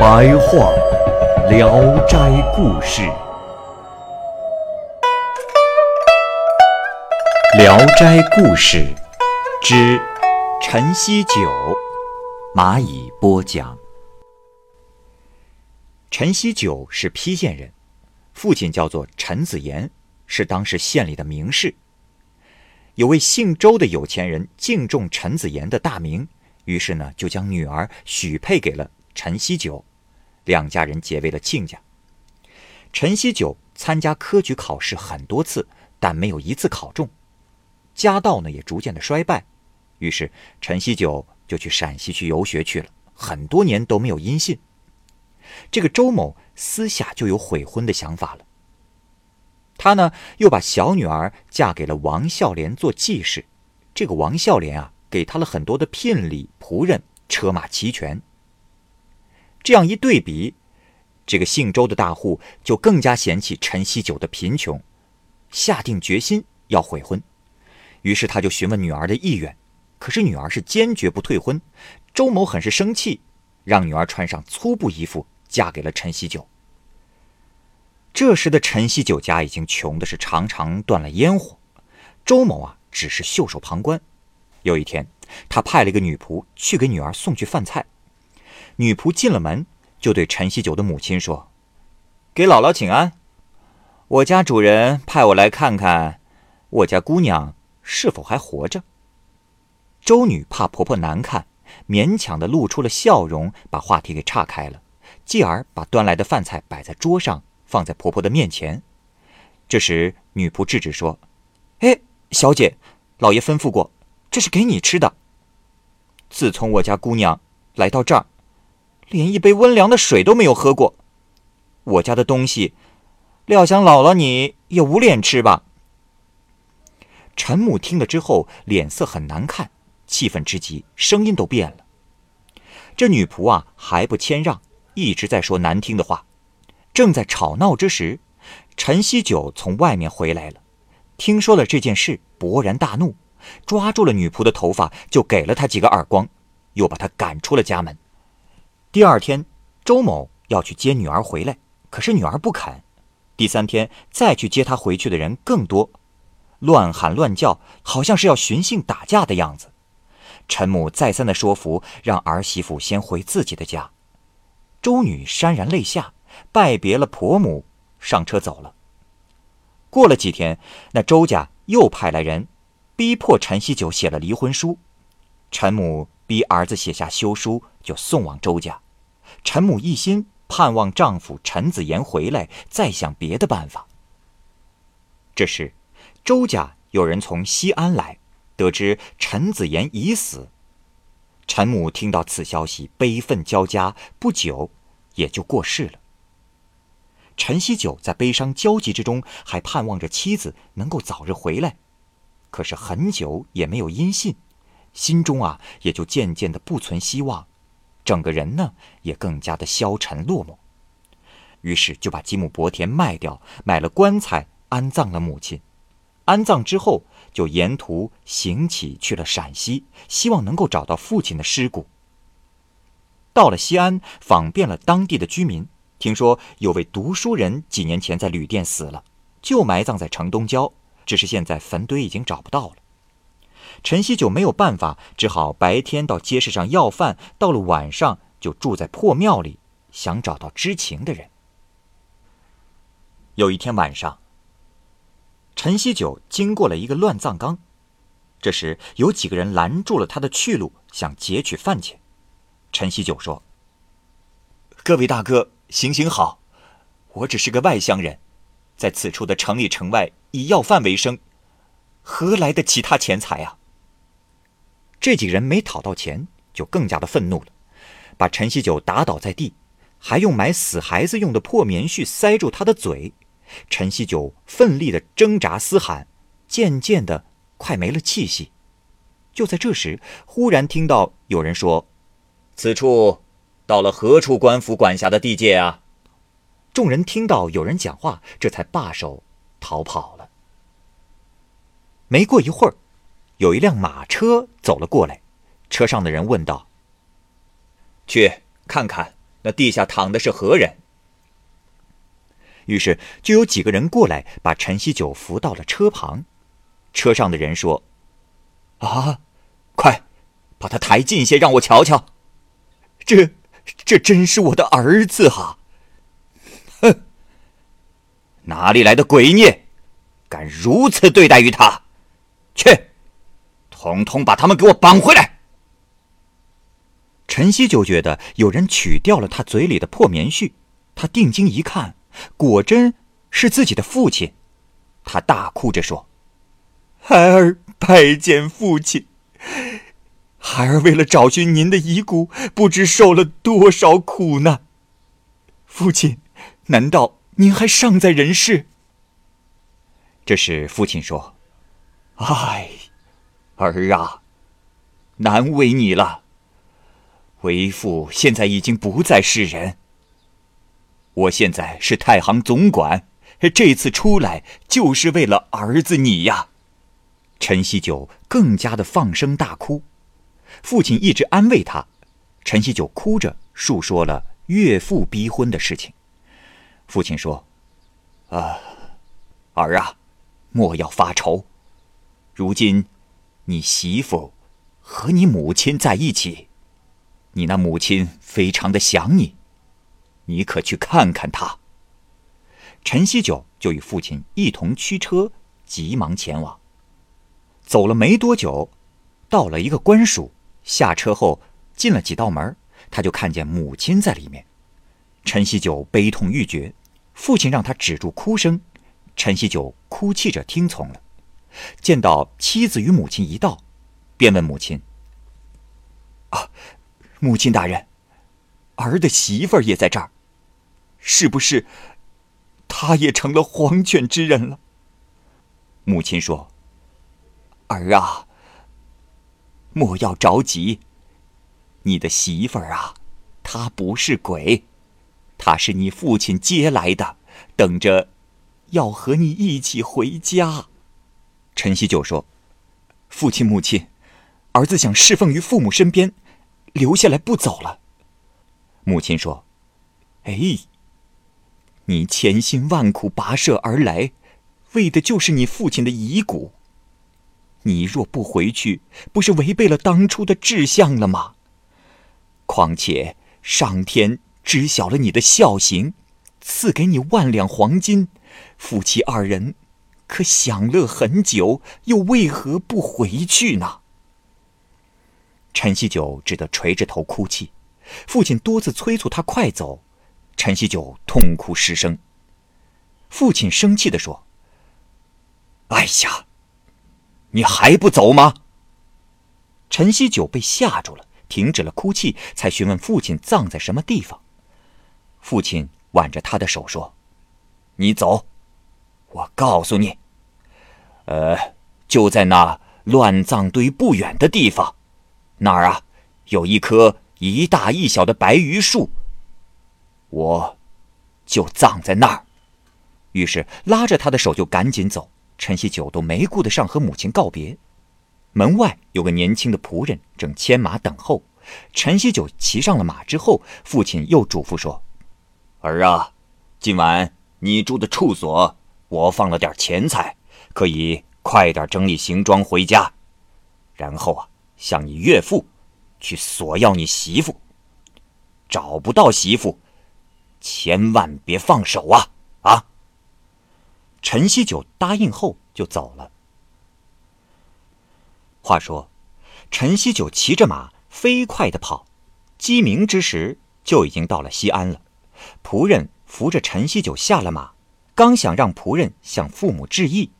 白话《聊斋故事》，《聊斋故事》之陈锡九，蚂蚁播讲。陈锡九是邳县人，父亲叫做陈子言，是当时县里的名士。有位姓周的有钱人敬重陈子言的大名，于是呢就将女儿许配给了陈锡九，两家人结为了亲家。陈锡九参加科举考试很多次，但没有一次考中，家道呢也逐渐的衰败，于是陈锡九就去陕西去游学去了，很多年都没有音信。这个周某私下就有悔婚的想法了。他呢，又把小女儿嫁给了王孝廉做继室。这个王孝廉啊，给他了很多的聘礼、仆人，车马齐全。这样一对比，这个姓周的大户就更加嫌弃陈锡九的贫穷，下定决心要悔婚。于是他就询问女儿的意愿，可是女儿是坚决不退婚。周某很是生气，让女儿穿上粗布衣服。嫁给了陈锡九。这时的陈锡九家已经穷的是常常断了烟火，周某啊只是袖手旁观。有一天，他派了一个女仆去给女儿送去饭菜。女仆进了门，就对陈锡九的母亲说：“给姥姥请安，我家主人派我来看看，我家姑娘是否还活着。”周女怕婆婆难看，勉强的露出了笑容，把话题给岔开了。继而把端来的饭菜摆在桌上，放在婆婆的面前。这时，女仆制止说：“哎，小姐，老爷吩咐过，这是给你吃的。自从我家姑娘来到这儿，连一杯温凉的水都没有喝过。我家的东西，料想姥姥你也无脸吃吧？”陈母听了之后，脸色很难看，气愤之极，声音都变了。这女仆啊，还不谦让。一直在说难听的话，正在吵闹之时，陈锡九从外面回来了，听说了这件事，勃然大怒，抓住了女仆的头发，就给了她几个耳光，又把她赶出了家门。第二天，周某要去接女儿回来，可是女儿不肯。第三天再去接她回去的人更多，乱喊乱叫，好像是要寻衅打架的样子。陈母再三的说服，让儿媳妇先回自己的家。周女潸然泪下，拜别了婆母，上车走了。过了几天，那周家又派来人，逼迫陈锡九写了离婚书。陈母逼儿子写下休书，就送往周家。陈母一心盼望丈夫陈子言回来，再想别的办法。这时，周家有人从西安来，得知陈子言已死。陈母听到此消息，悲愤交加，不久也就过世了。陈锡九在悲伤焦急之中，还盼望着妻子能够早日回来，可是很久也没有音信，心中啊也就渐渐的不存希望，整个人呢也更加的消沉落寞。于是就把几亩薄田卖掉，买了棺材安葬了母亲。安葬之后。就沿途行乞去了陕西，希望能够找到父亲的尸骨。到了西安，访遍了当地的居民，听说有位读书人几年前在旅店死了，就埋葬在城东郊，只是现在坟堆已经找不到了。陈锡九没有办法，只好白天到街市上要饭，到了晚上就住在破庙里，想找到知情的人。有一天晚上。陈锡九经过了一个乱葬岗，这时有几个人拦住了他的去路，想劫取饭钱。陈锡九说：“各位大哥，行行好，我只是个外乡人，在此处的城里城外以要饭为生，何来的其他钱财啊？”这几人没讨到钱，就更加的愤怒了，把陈锡九打倒在地，还用买死孩子用的破棉絮塞住他的嘴。陈锡九奋力的挣扎嘶喊，渐渐的快没了气息。就在这时，忽然听到有人说：“此处到了何处官府管辖的地界啊？”众人听到有人讲话，这才罢手逃跑了。没过一会儿，有一辆马车走了过来，车上的人问道：“去看看，那地下躺的是何人？”于是就有几个人过来，把陈锡九扶到了车旁。车上的人说：“啊，快把他抬近些，让我瞧瞧。这，这真是我的儿子啊！”哼，哪里来的鬼孽，敢如此对待于他？去，统统把他们给我绑回来！陈锡九觉得有人取掉了他嘴里的破棉絮，他定睛一看。果真是自己的父亲，他大哭着说：“孩儿拜见父亲。孩儿为了找寻您的遗骨，不知受了多少苦难。父亲，难道您还尚在人世？”这时，父亲说：“唉，儿啊，难为你了。为父现在已经不再是人。”我现在是太行总管，这次出来就是为了儿子你呀。陈锡九更加的放声大哭，父亲一直安慰他。陈锡九哭着述说了岳父逼婚的事情。父亲说：“啊，儿啊，莫要发愁。如今，你媳妇和你母亲在一起，你那母亲非常的想你。”你可去看看他。陈锡九就与父亲一同驱车，急忙前往。走了没多久，到了一个官署，下车后进了几道门，他就看见母亲在里面。陈锡九悲痛欲绝，父亲让他止住哭声，陈锡九哭泣着听从了。见到妻子与母亲一道，便问母亲：“啊，母亲大人，儿的媳妇儿也在这儿。”是不是，他也成了黄犬之人了？母亲说：“儿啊，莫要着急。你的媳妇儿啊，她不是鬼，她是你父亲接来的，等着要和你一起回家。”陈锡九说：“父亲母亲，儿子想侍奉于父母身边，留下来不走了。”母亲说：“哎。”你千辛万苦跋涉而来，为的就是你父亲的遗骨。你若不回去，不是违背了当初的志向了吗？况且上天知晓了你的孝行，赐给你万两黄金，夫妻二人可享乐很久，又为何不回去呢？陈锡九只得垂着头哭泣，父亲多次催促他快走。陈锡九痛哭失声。父亲生气地说：“哎呀，你还不走吗？”陈锡九被吓住了，停止了哭泣，才询问父亲葬在什么地方。父亲挽着他的手说：“你走，我告诉你，呃，就在那乱葬堆不远的地方，那儿啊，有一棵一大一小的白榆树。”我，就葬在那儿。于是拉着他的手就赶紧走。陈锡九都没顾得上和母亲告别。门外有个年轻的仆人正牵马等候。陈锡九骑上了马之后，父亲又嘱咐说：“儿啊，今晚你住的处所，我放了点钱财，可以快点整理行装回家。然后啊，向你岳父去索要你媳妇。找不到媳妇。”千万别放手啊！啊！陈锡九答应后就走了。话说，陈锡九骑着马飞快的跑，鸡鸣之时就已经到了西安了。仆人扶着陈锡九下了马，刚想让仆人向父母致意，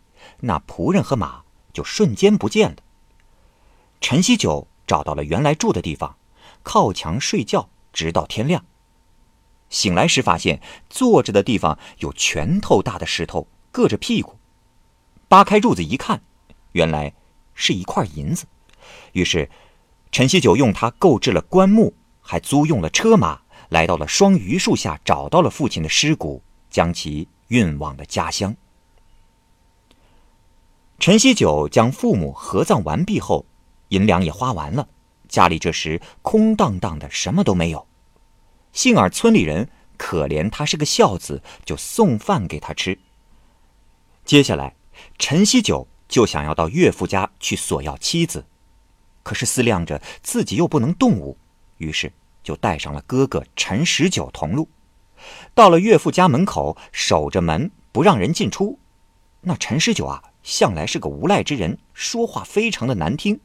那仆人和马就瞬间不见了。陈锡九找到了原来住的地方，靠墙睡觉，直到天亮。醒来时发现坐着的地方有拳头大的石头硌着屁股，扒开褥子一看，原来是一块银子。于是，陈锡九用它购置了棺木，还租用了车马，来到了双榆树下，找到了父亲的尸骨，将其运往了家乡。陈锡九将父母合葬完毕后，银两也花完了，家里这时空荡荡的，什么都没有。幸而村里人可怜他是个孝子，就送饭给他吃。接下来，陈锡九就想要到岳父家去索要妻子，可是思量着自己又不能动武，于是就带上了哥哥陈十九同路。到了岳父家门口，守着门不让人进出。那陈十九啊，向来是个无赖之人，说话非常的难听。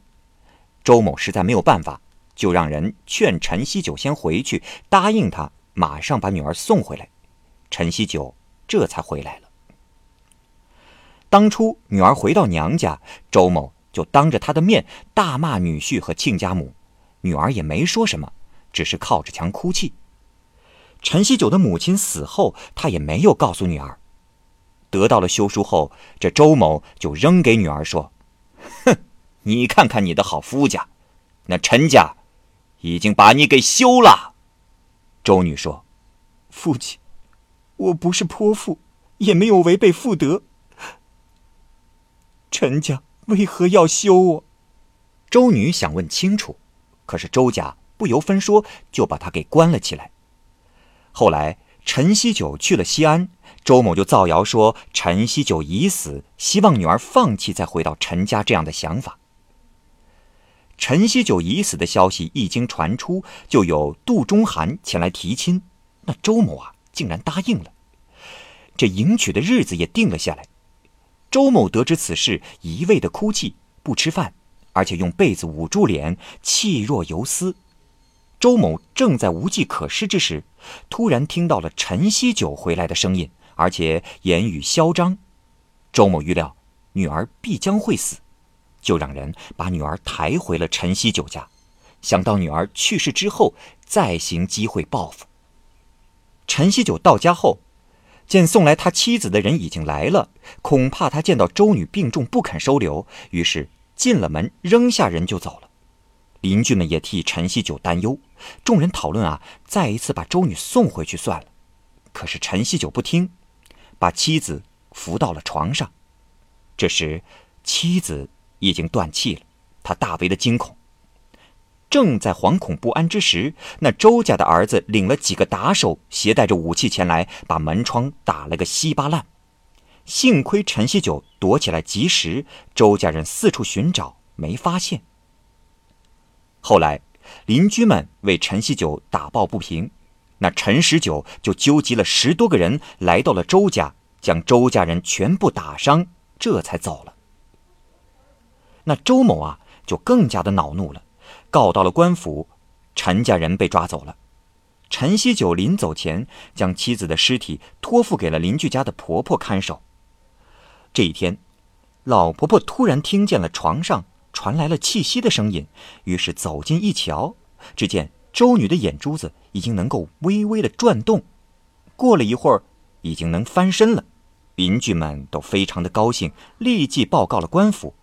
周某实在没有办法。就让人劝陈锡九先回去，答应他马上把女儿送回来。陈锡九这才回来了。当初女儿回到娘家，周某就当着他的面大骂女婿和亲家母，女儿也没说什么，只是靠着墙哭泣。陈锡九的母亲死后，他也没有告诉女儿。得到了休书后，这周某就扔给女儿说：“哼，你看看你的好夫家，那陈家。”已经把你给休了，周女说：“父亲，我不是泼妇，也没有违背妇德。陈家为何要休我？”周女想问清楚，可是周家不由分说就把她给关了起来。后来陈锡九去了西安，周某就造谣说陈锡九已死，希望女儿放弃再回到陈家这样的想法。陈锡九已死的消息一经传出，就有杜中寒前来提亲，那周某啊竟然答应了。这迎娶的日子也定了下来。周某得知此事，一味的哭泣，不吃饭，而且用被子捂住脸，气若游丝。周某正在无计可施之时，突然听到了陈锡九回来的声音，而且言语嚣张。周某预料女儿必将会死。就让人把女儿抬回了陈锡九家，想到女儿去世之后再行机会报复。陈锡九到家后，见送来他妻子的人已经来了，恐怕他见到周女病重不肯收留，于是进了门，扔下人就走了。邻居们也替陈锡九担忧，众人讨论啊，再一次把周女送回去算了。可是陈锡九不听，把妻子扶到了床上。这时，妻子。已经断气了，他大为的惊恐。正在惶恐不安之时，那周家的儿子领了几个打手，携带着武器前来，把门窗打了个稀巴烂。幸亏陈锡九躲起来及时，周家人四处寻找没发现。后来邻居们为陈锡九打抱不平，那陈十九就纠集了十多个人来到了周家，将周家人全部打伤，这才走了。那周某啊，就更加的恼怒了，告到了官府，陈家人被抓走了。陈锡九临走前，将妻子的尸体托付给了邻居家的婆婆看守。这一天，老婆婆突然听见了床上传来了气息的声音，于是走近一瞧，只见周女的眼珠子已经能够微微的转动，过了一会儿，已经能翻身了。邻居们都非常的高兴，立即报告了官府。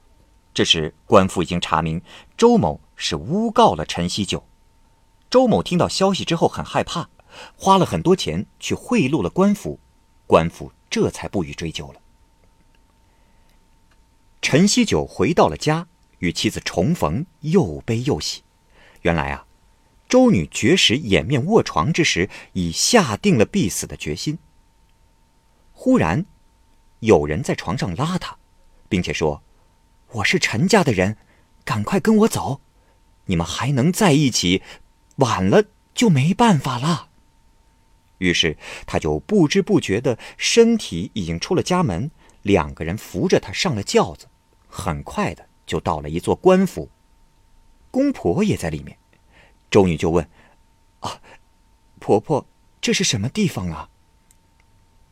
这时，官府已经查明周某是诬告了陈锡九。周某听到消息之后很害怕，花了很多钱去贿赂了官府，官府这才不予追究了。陈锡九回到了家，与妻子重逢，又悲又喜。原来啊，周女绝食掩面卧床之时，已下定了必死的决心。忽然，有人在床上拉她，并且说。我是陈家的人，赶快跟我走，你们还能在一起，晚了就没办法了。于是她就不知不觉的身体已经出了家门，两个人扶着她上了轿子，很快的就到了一座官府，公婆也在里面。周女就问：“啊，婆婆，这是什么地方啊？”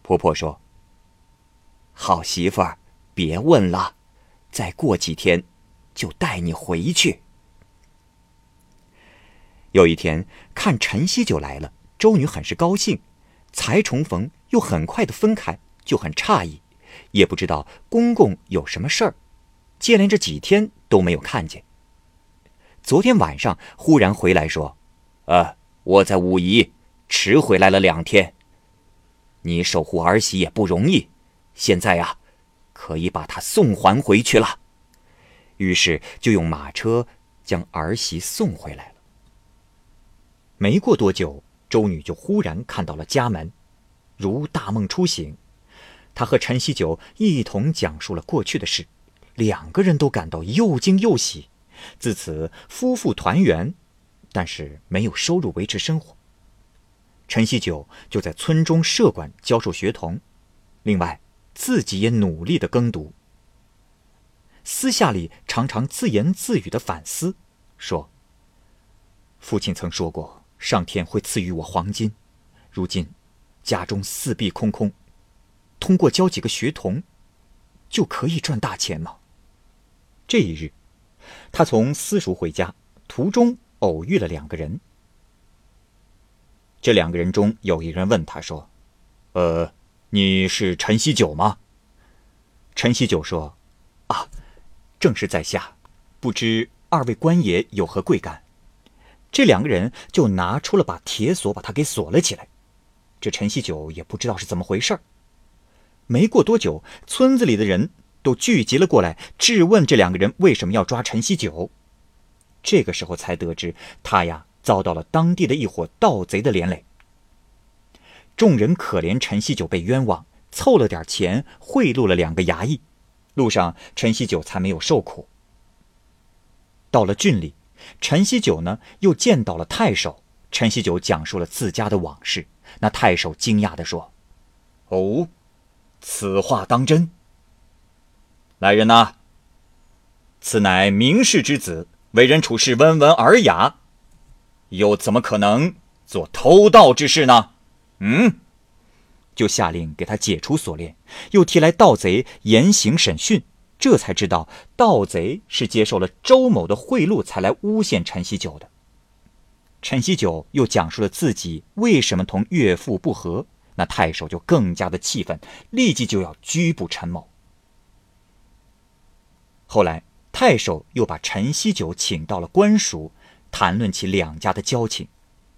婆婆说：“好媳妇儿，别问了。”再过几天，就带你回去。有一天看晨曦就来了，周女很是高兴，才重逢又很快的分开，就很诧异，也不知道公公有什么事儿，接连着几天都没有看见。昨天晚上忽然回来说：“呃，我在武夷迟回来了两天。你守护儿媳也不容易，现在呀，可以把她送还回去了。”于是就用马车将儿媳送回来了。没过多久，周女就忽然看到了家门，如大梦初醒。她和陈锡九一同讲述了过去的事，两个人都感到又惊又喜。自此，夫妇团圆，但是没有收入维持生活。陈锡九就在村中社馆教授学童，另外自己也努力的耕读。私下里常常自言自语的反思，说：“父亲曾说过，上天会赐予我黄金，如今家中四壁空空，通过教几个学童，就可以赚大钱吗？”这一日。他从私塾回家，途中偶遇了两个人。这两个人中有一人问他说：“呃，你是陈锡九吗？”陈锡九说：“啊，正是在下，不知二位官爷有何贵干？”这两个人就拿出了把铁锁，把他给锁了起来。这陈锡九也不知道是怎么回事儿没过多久，村子里的人。都聚集了过来，质问这两个人为什么要抓陈锡九。这个时候才得知，他呀遭到了当地的一伙盗贼的连累。众人可怜陈锡九被冤枉，凑了点钱贿赂了两个衙役，路上陈锡九才没有受苦。到了郡里，陈锡九呢又见到了太守，陈锡九讲述了自家的往事。那太守惊讶地说：“哦，此话当真？”来人呐！此乃名士之子，为人处事温文尔雅，又怎么可能做偷盗之事呢？嗯，就下令给他解除锁链，又提来盗贼严刑审讯，这才知道盗贼是接受了周某的贿赂才来诬陷陈锡九的。陈锡九又讲述了自己为什么同岳父不和，那太守就更加的气愤，立即就要拘捕陈某。后来，太守又把陈锡九请到了官署，谈论起两家的交情。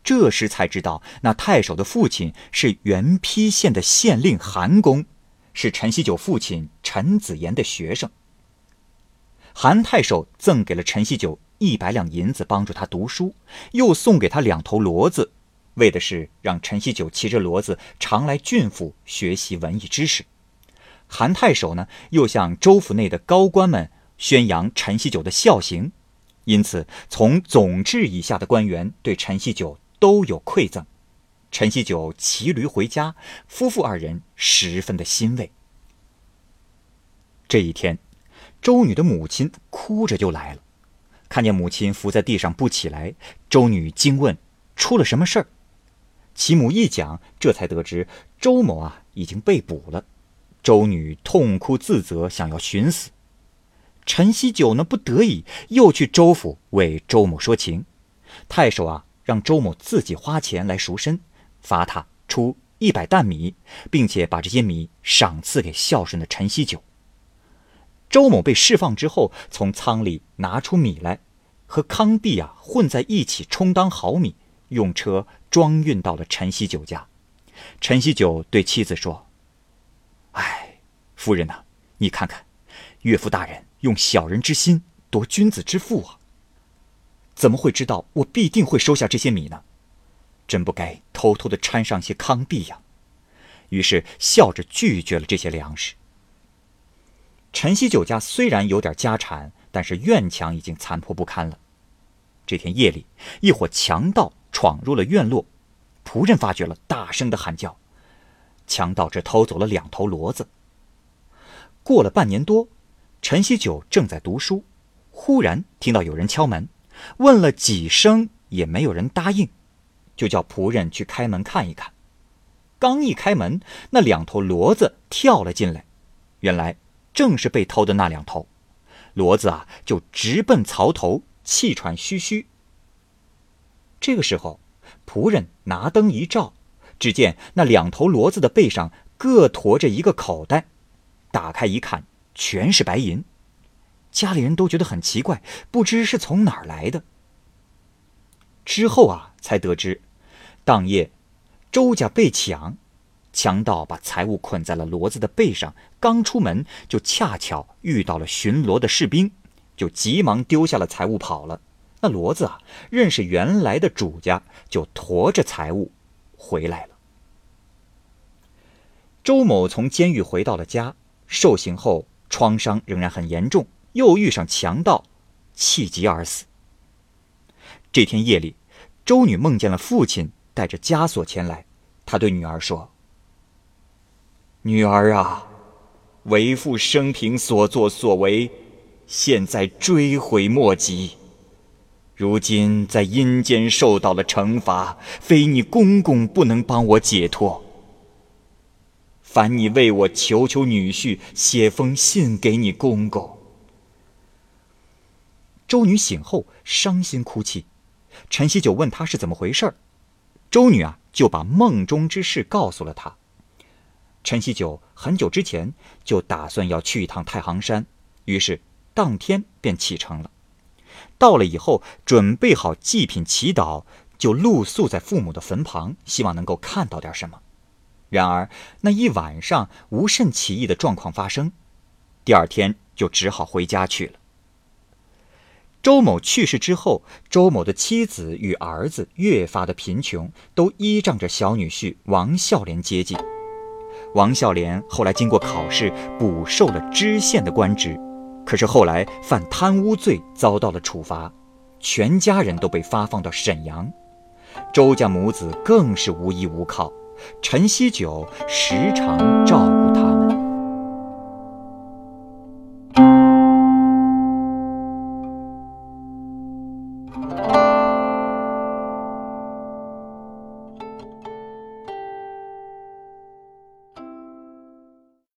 这时才知道，那太守的父亲是原邳县的县令韩公，是陈锡九父亲陈子言的学生。韩太守赠给了陈锡九一百两银子，帮助他读书，又送给他两头骡子，为的是让陈锡九骑着骡子常来郡府学习文艺知识。韩太守呢，又向州府内的高官们。宣扬陈锡九的孝行，因此从总制以下的官员对陈锡九都有馈赠。陈锡九骑驴回家，夫妇二人十分的欣慰。这一天，周女的母亲哭着就来了，看见母亲伏在地上不起来，周女惊问出了什么事儿。其母一讲，这才得知周某啊已经被捕了。周女痛哭自责，想要寻死。陈锡九呢，不得已又去周府为周某说情。太守啊，让周某自己花钱来赎身，罚他出一百担米，并且把这些米赏赐给孝顺的陈锡九。周某被释放之后，从仓里拿出米来，和糠秕啊混在一起充当好米，用车装运到了陈锡九家。陈锡九对妻子说：“哎，夫人呐，你看看，岳父大人。”用小人之心夺君子之腹啊！怎么会知道我必定会收下这些米呢？真不该偷偷的掺上些糠秕呀！于是笑着拒绝了这些粮食。陈锡九家虽然有点家产，但是院墙已经残破不堪了。这天夜里，一伙强盗闯入了院落，仆人发觉了，大声的喊叫。强盗只偷走了两头骡子。过了半年多。陈锡九正在读书，忽然听到有人敲门，问了几声也没有人答应，就叫仆人去开门看一看。刚一开门，那两头骡子跳了进来，原来正是被偷的那两头。骡子啊，就直奔槽头，气喘吁吁。这个时候，仆人拿灯一照，只见那两头骡子的背上各驮着一个口袋，打开一看，全是白银。家里人都觉得很奇怪，不知是从哪儿来的。之后啊，才得知，当夜周家被抢，强盗把财物捆在了骡子的背上，刚出门就恰巧遇到了巡逻的士兵，就急忙丢下了财物跑了。那骡子啊，认识原来的主家，就驮着财物回来了。周某从监狱回到了家，受刑后创伤仍然很严重，又遇上强盗，气急而死。这天夜里，周女梦见了父亲带着枷锁前来，她对女儿说：“女儿啊，为父生平所作所为，现在追悔莫及。”如今在阴间受到了惩罚，非你公公不能帮我解脱。烦你为我求求女婿，写封信给你公公。周女醒后伤心哭泣，陈锡九问她是怎么回事周女啊就把梦中之事告诉了他。陈锡九很久之前就打算要去一趟太行山，于是当天便启程了。到了以后，准备好祭品，祈祷，就露宿在父母的坟旁，希望能够看到点什么。然而那一晚上无甚奇异的状况发生，第二天就只好回家去了。周某去世之后，周某的妻子与儿子越发的贫穷，都依仗着小女婿王孝廉接济。王孝廉后来经过考试，补受了知县的官职。可是后来犯贪污罪，遭到了处罚，全家人都被发放到沈阳，周家母子更是无依无靠，陈锡九时常照顾他。